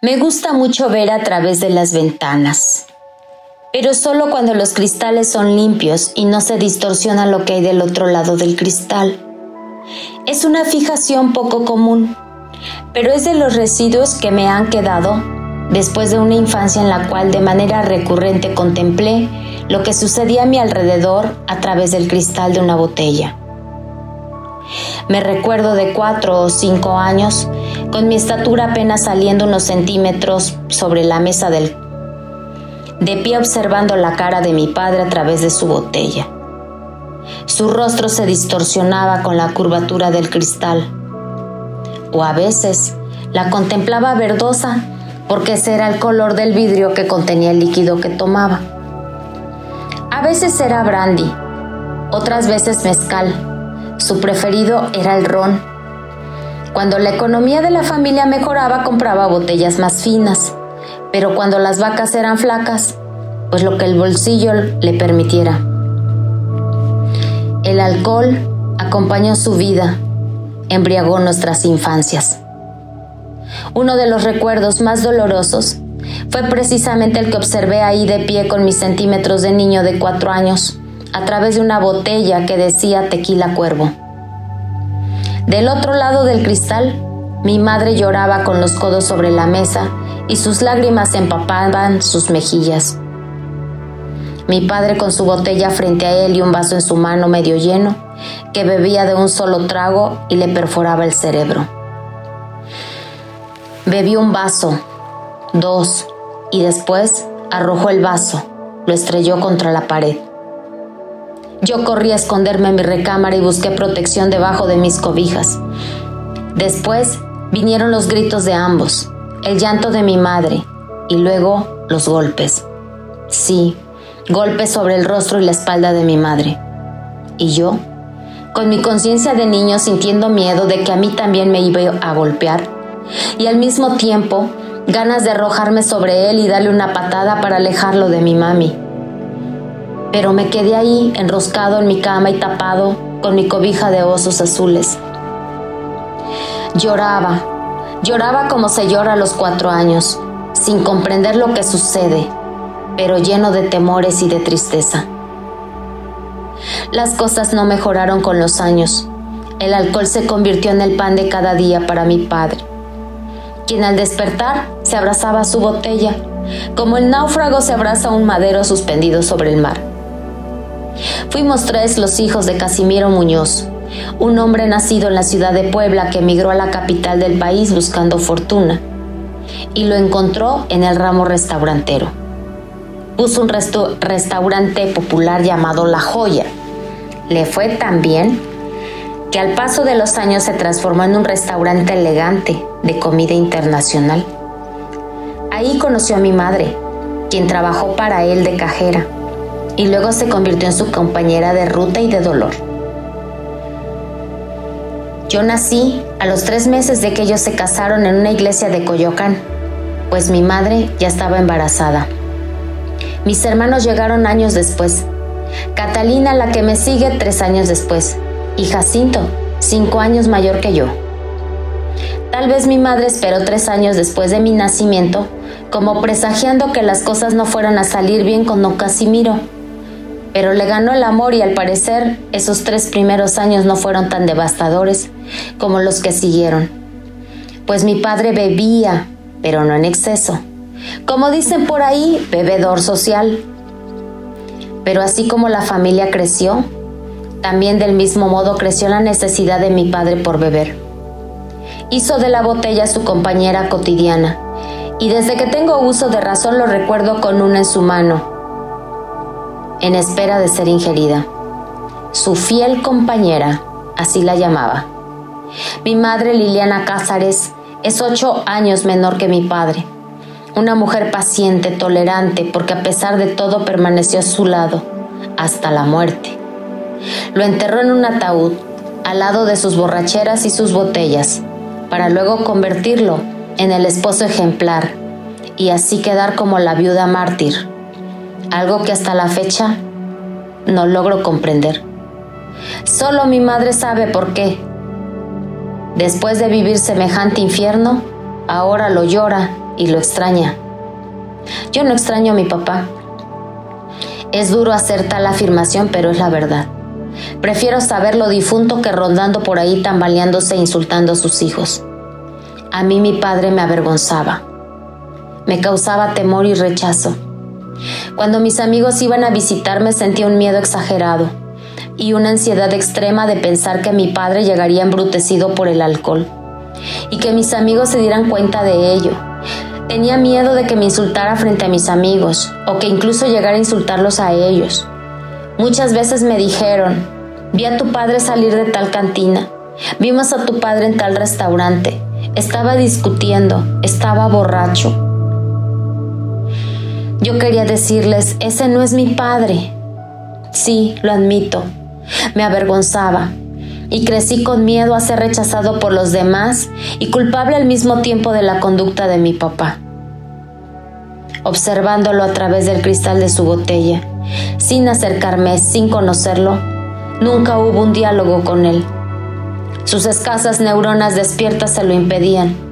Me gusta mucho ver a través de las ventanas, pero solo cuando los cristales son limpios y no se distorsiona lo que hay del otro lado del cristal. Es una fijación poco común, pero es de los residuos que me han quedado después de una infancia en la cual de manera recurrente contemplé lo que sucedía a mi alrededor a través del cristal de una botella. Me recuerdo de cuatro o cinco años, con mi estatura apenas saliendo unos centímetros sobre la mesa del... de pie observando la cara de mi padre a través de su botella. Su rostro se distorsionaba con la curvatura del cristal. O a veces la contemplaba verdosa porque ese era el color del vidrio que contenía el líquido que tomaba. A veces era brandy, otras veces mezcal su preferido era el ron. Cuando la economía de la familia mejoraba compraba botellas más finas, pero cuando las vacas eran flacas, pues lo que el bolsillo le permitiera. El alcohol acompañó su vida, embriagó nuestras infancias. Uno de los recuerdos más dolorosos fue precisamente el que observé ahí de pie con mis centímetros de niño de cuatro años, a través de una botella que decía tequila cuervo. Del otro lado del cristal, mi madre lloraba con los codos sobre la mesa y sus lágrimas empapaban sus mejillas. Mi padre con su botella frente a él y un vaso en su mano medio lleno, que bebía de un solo trago y le perforaba el cerebro. Bebió un vaso, dos, y después arrojó el vaso, lo estrelló contra la pared. Yo corrí a esconderme en mi recámara y busqué protección debajo de mis cobijas. Después vinieron los gritos de ambos, el llanto de mi madre y luego los golpes. Sí, golpes sobre el rostro y la espalda de mi madre. Y yo, con mi conciencia de niño sintiendo miedo de que a mí también me iba a golpear, y al mismo tiempo ganas de arrojarme sobre él y darle una patada para alejarlo de mi mami pero me quedé ahí enroscado en mi cama y tapado con mi cobija de osos azules. Lloraba, lloraba como se llora a los cuatro años, sin comprender lo que sucede, pero lleno de temores y de tristeza. Las cosas no mejoraron con los años. El alcohol se convirtió en el pan de cada día para mi padre, quien al despertar se abrazaba a su botella, como el náufrago se abraza a un madero suspendido sobre el mar. Fuimos tres los hijos de Casimiro Muñoz, un hombre nacido en la ciudad de Puebla que emigró a la capital del país buscando fortuna, y lo encontró en el ramo restaurantero. Puso un restaurante popular llamado La Joya. Le fue tan bien que al paso de los años se transformó en un restaurante elegante de comida internacional. Ahí conoció a mi madre, quien trabajó para él de cajera y luego se convirtió en su compañera de ruta y de dolor. Yo nací a los tres meses de que ellos se casaron en una iglesia de Coyoacán, pues mi madre ya estaba embarazada. Mis hermanos llegaron años después. Catalina, la que me sigue, tres años después. Y Jacinto, cinco años mayor que yo. Tal vez mi madre esperó tres años después de mi nacimiento, como presagiando que las cosas no fueran a salir bien con don Casimiro pero le ganó el amor y al parecer esos tres primeros años no fueron tan devastadores como los que siguieron. Pues mi padre bebía, pero no en exceso. Como dicen por ahí, bebedor social. Pero así como la familia creció, también del mismo modo creció la necesidad de mi padre por beber. Hizo de la botella su compañera cotidiana, y desde que tengo uso de razón lo recuerdo con una en su mano, en espera de ser ingerida. Su fiel compañera, así la llamaba. Mi madre Liliana Cázares es ocho años menor que mi padre. Una mujer paciente, tolerante, porque a pesar de todo permaneció a su lado hasta la muerte. Lo enterró en un ataúd al lado de sus borracheras y sus botellas, para luego convertirlo en el esposo ejemplar y así quedar como la viuda mártir algo que hasta la fecha no logro comprender. Solo mi madre sabe por qué. Después de vivir semejante infierno, ahora lo llora y lo extraña. Yo no extraño a mi papá. Es duro hacer tal afirmación, pero es la verdad. Prefiero saber lo difunto que rondando por ahí tambaleándose e insultando a sus hijos. A mí mi padre me avergonzaba. Me causaba temor y rechazo. Cuando mis amigos iban a visitarme sentía un miedo exagerado y una ansiedad extrema de pensar que mi padre llegaría embrutecido por el alcohol y que mis amigos se dieran cuenta de ello. Tenía miedo de que me insultara frente a mis amigos o que incluso llegara a insultarlos a ellos. Muchas veces me dijeron, vi a tu padre salir de tal cantina, vimos a tu padre en tal restaurante, estaba discutiendo, estaba borracho. Yo quería decirles, ese no es mi padre. Sí, lo admito, me avergonzaba y crecí con miedo a ser rechazado por los demás y culpable al mismo tiempo de la conducta de mi papá. Observándolo a través del cristal de su botella, sin acercarme, sin conocerlo, nunca hubo un diálogo con él. Sus escasas neuronas despiertas se lo impedían.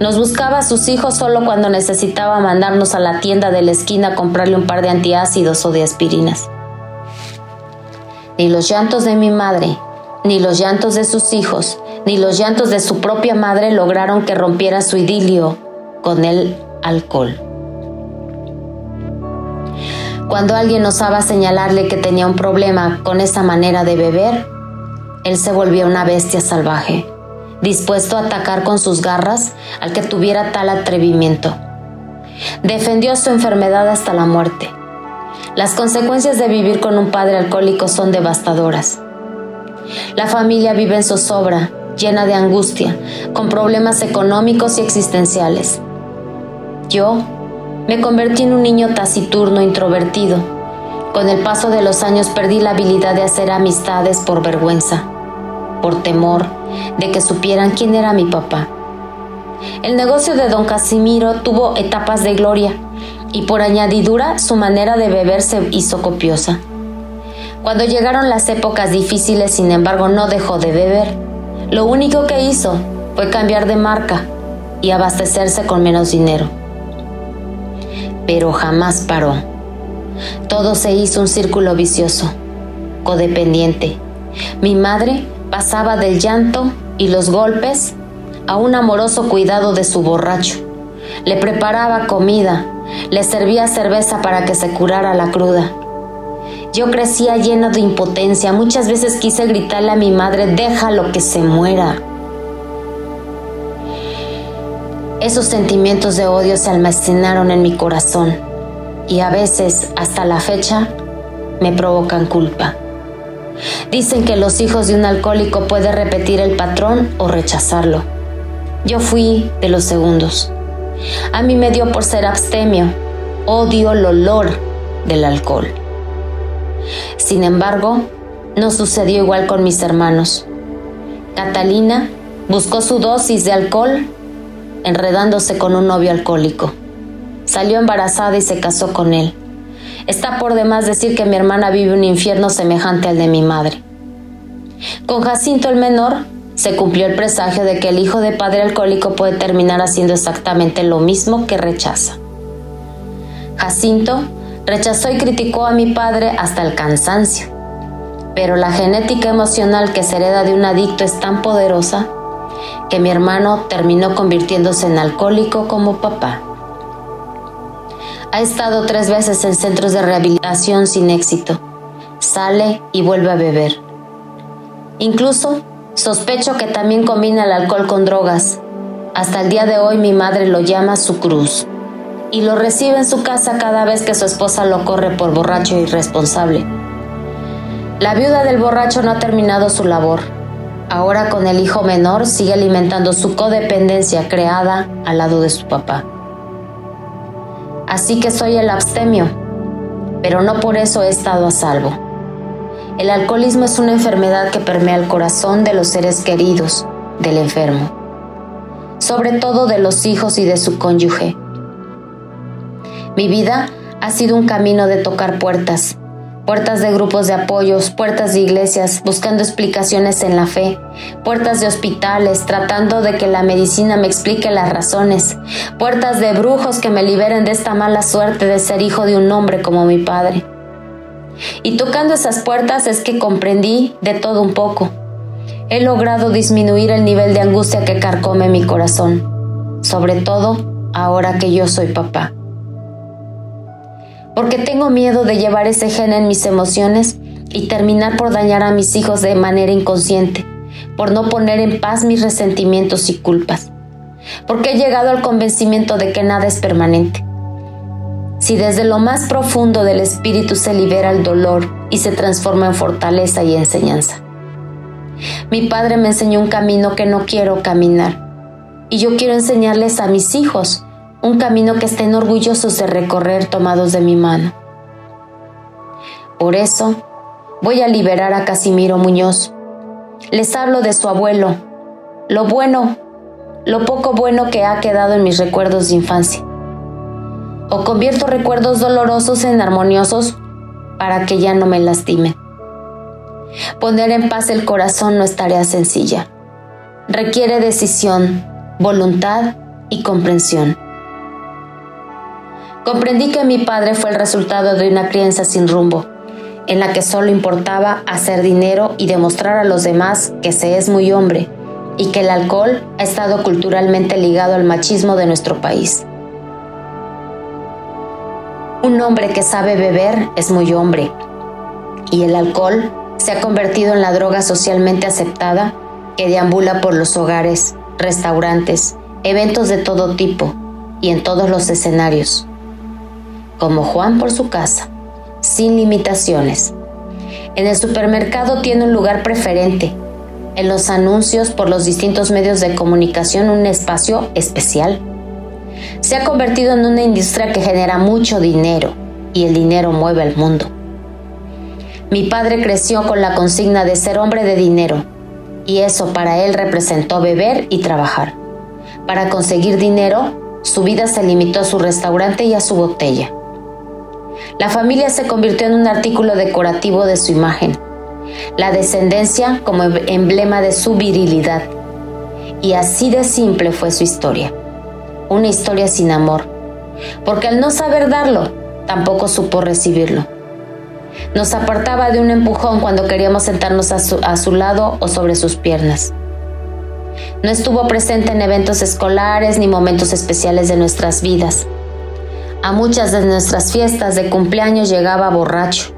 Nos buscaba a sus hijos solo cuando necesitaba mandarnos a la tienda de la esquina a comprarle un par de antiácidos o de aspirinas. Ni los llantos de mi madre, ni los llantos de sus hijos, ni los llantos de su propia madre lograron que rompiera su idilio con el alcohol. Cuando alguien osaba señalarle que tenía un problema con esa manera de beber, él se volvía una bestia salvaje, dispuesto a atacar con sus garras al que tuviera tal atrevimiento. Defendió su enfermedad hasta la muerte las consecuencias de vivir con un padre alcohólico son devastadoras. La familia vive en zozobra, llena de angustia, con problemas económicos y existenciales. Yo me convertí en un niño taciturno, introvertido. Con el paso de los años perdí la habilidad de hacer amistades por vergüenza, por temor de que supieran quién era mi papá. El negocio de don Casimiro tuvo etapas de gloria y por añadidura su manera de beber se hizo copiosa. Cuando llegaron las épocas difíciles, sin embargo, no dejó de beber. Lo único que hizo fue cambiar de marca y abastecerse con menos dinero. Pero jamás paró. Todo se hizo un círculo vicioso, codependiente. Mi madre pasaba del llanto y los golpes a un amoroso cuidado de su borracho. Le preparaba comida, le servía cerveza para que se curara la cruda. Yo crecía llena de impotencia. Muchas veces quise gritarle a mi madre, déjalo que se muera. Esos sentimientos de odio se almacenaron en mi corazón y a veces, hasta la fecha, me provocan culpa. Dicen que los hijos de un alcohólico pueden repetir el patrón o rechazarlo. Yo fui de los segundos. A mí me dio por ser abstemio. Odio el olor del alcohol. Sin embargo, no sucedió igual con mis hermanos. Catalina buscó su dosis de alcohol enredándose con un novio alcohólico. Salió embarazada y se casó con él. Está por demás decir que mi hermana vive un infierno semejante al de mi madre. Con Jacinto el menor se cumplió el presagio de que el hijo de padre alcohólico puede terminar haciendo exactamente lo mismo que rechaza. Jacinto rechazó y criticó a mi padre hasta el cansancio, pero la genética emocional que se hereda de un adicto es tan poderosa que mi hermano terminó convirtiéndose en alcohólico como papá. Ha estado tres veces en centros de rehabilitación sin éxito. Sale y vuelve a beber. Incluso Sospecho que también combina el alcohol con drogas. Hasta el día de hoy mi madre lo llama su cruz y lo recibe en su casa cada vez que su esposa lo corre por borracho e irresponsable. La viuda del borracho no ha terminado su labor. Ahora con el hijo menor sigue alimentando su codependencia creada al lado de su papá. Así que soy el abstemio, pero no por eso he estado a salvo. El alcoholismo es una enfermedad que permea el corazón de los seres queridos del enfermo, sobre todo de los hijos y de su cónyuge. Mi vida ha sido un camino de tocar puertas, puertas de grupos de apoyos, puertas de iglesias, buscando explicaciones en la fe, puertas de hospitales, tratando de que la medicina me explique las razones, puertas de brujos que me liberen de esta mala suerte de ser hijo de un hombre como mi padre. Y tocando esas puertas es que comprendí de todo un poco. He logrado disminuir el nivel de angustia que carcome mi corazón, sobre todo ahora que yo soy papá porque tengo miedo de llevar ese gen en mis emociones y terminar por dañar a mis hijos de manera inconsciente, por no poner en paz mis resentimientos y culpas, porque he llegado al convencimiento de que nada es permanente. Si desde lo más profundo del espíritu se libera el dolor y se transforma en fortaleza y enseñanza. Mi padre me enseñó un camino que no quiero caminar y yo quiero enseñarles a mis hijos un camino que estén orgullosos de recorrer tomados de mi mano. Por eso, voy a liberar a Casimiro Muñoz. Les hablo de su abuelo, lo bueno, lo poco bueno que ha quedado en mis recuerdos de infancia. O convierto recuerdos dolorosos en armoniosos para que ya no me lastimen. Poner en paz el corazón no es tarea sencilla. Requiere decisión, voluntad y comprensión. Comprendí que mi padre fue el resultado de una crianza sin rumbo, en la que solo importaba hacer dinero y demostrar a los demás que se es muy hombre, y que el alcohol ha estado culturalmente ligado al machismo de nuestro país. Un hombre que sabe beber es muy hombre, y el alcohol se ha convertido en la droga socialmente aceptada que deambula por los hogares, restaurantes, eventos de todo tipo y en todos los escenarios como Juan por su casa, sin limitaciones. En el supermercado tiene un lugar preferente. En los anuncios por los distintos medios de comunicación un espacio especial. Se ha convertido en una industria que genera mucho dinero y el dinero mueve al mundo. Mi padre creció con la consigna de ser hombre de dinero y eso para él representó beber y trabajar. Para conseguir dinero, su vida se limitó a su restaurante y a su botella. La familia se convirtió en un artículo decorativo de su imagen, la descendencia como emblema de su virilidad. Y así de simple fue su historia. Una historia sin amor, porque al no saber darlo, tampoco supo recibirlo. Nos apartaba de un empujón cuando queríamos sentarnos a su, a su lado o sobre sus piernas. No estuvo presente en eventos escolares ni momentos especiales de nuestras vidas a muchas de nuestras fiestas de cumpleaños llegaba borracho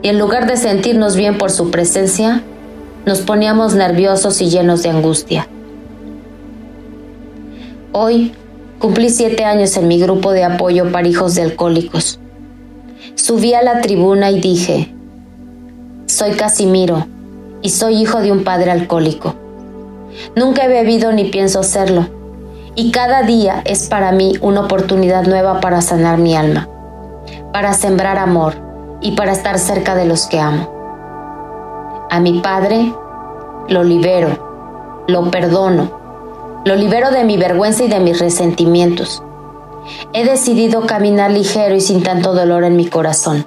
y en lugar de sentirnos bien por su presencia, nos poníamos nerviosos y llenos de angustia. Hoy cumplí siete años en mi grupo de apoyo para hijos de alcohólicos. Subí a la tribuna y dije, soy Casimiro y soy hijo de un padre alcohólico. Nunca he bebido ni pienso hacerlo y cada día es para mí una oportunidad nueva para sanar mi alma, para sembrar amor y para estar cerca de los que amo. A mi Padre lo libero, lo perdono, lo libero de mi vergüenza y de mis resentimientos. He decidido caminar ligero y sin tanto dolor en mi corazón,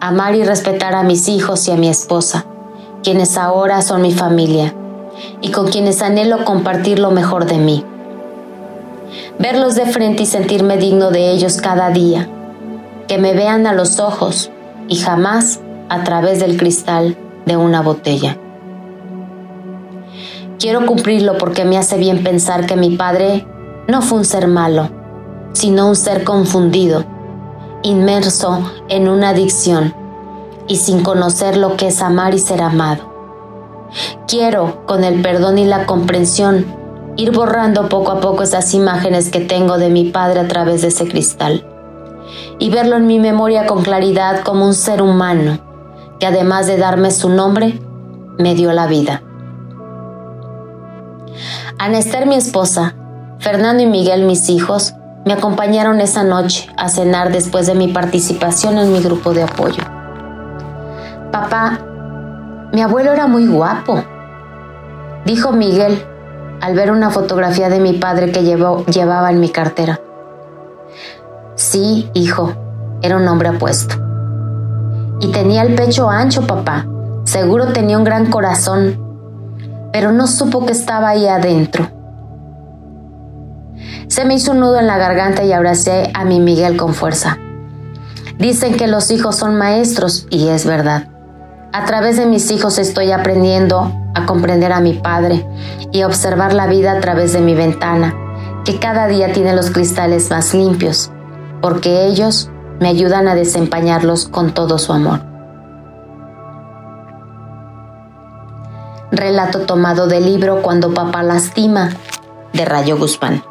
amar y respetar a mis hijos y a mi esposa, quienes ahora son mi familia y con quienes anhelo compartir lo mejor de mí verlos de frente y sentirme digno de ellos cada día, que me vean a los ojos y jamás a través del cristal de una botella. Quiero cumplirlo porque me hace bien pensar que mi padre no fue un ser malo, sino un ser confundido, inmerso en una adicción y sin conocer lo que es amar y ser amado. Quiero, con el perdón y la comprensión, ir borrando poco a poco esas imágenes que tengo de mi padre a través de ese cristal y verlo en mi memoria con claridad como un ser humano que además de darme su nombre, me dio la vida. Anester, mi esposa, Fernando y Miguel, mis hijos, me acompañaron esa noche a cenar después de mi participación en mi grupo de apoyo. Papá, mi abuelo era muy guapo, dijo Miguel al ver una fotografía de mi padre que llevaba en mi cartera. Sí, hijo, era un hombre apuesto. Y tenía el pecho ancho, papá. Seguro tenía un gran corazón, pero no supo que estaba ahí adentro. Se me hizo un nudo en la garganta y abracé a mi Miguel con fuerza. Dicen que los hijos son maestros y es verdad. A través de mis hijos estoy aprendiendo a comprender a mi padre y a observar la vida a través de mi ventana, que cada día tiene los cristales más limpios, porque ellos me ayudan a desempañarlos con todo su amor. Relato tomado del libro Cuando papá lastima, de Rayo Guzmán.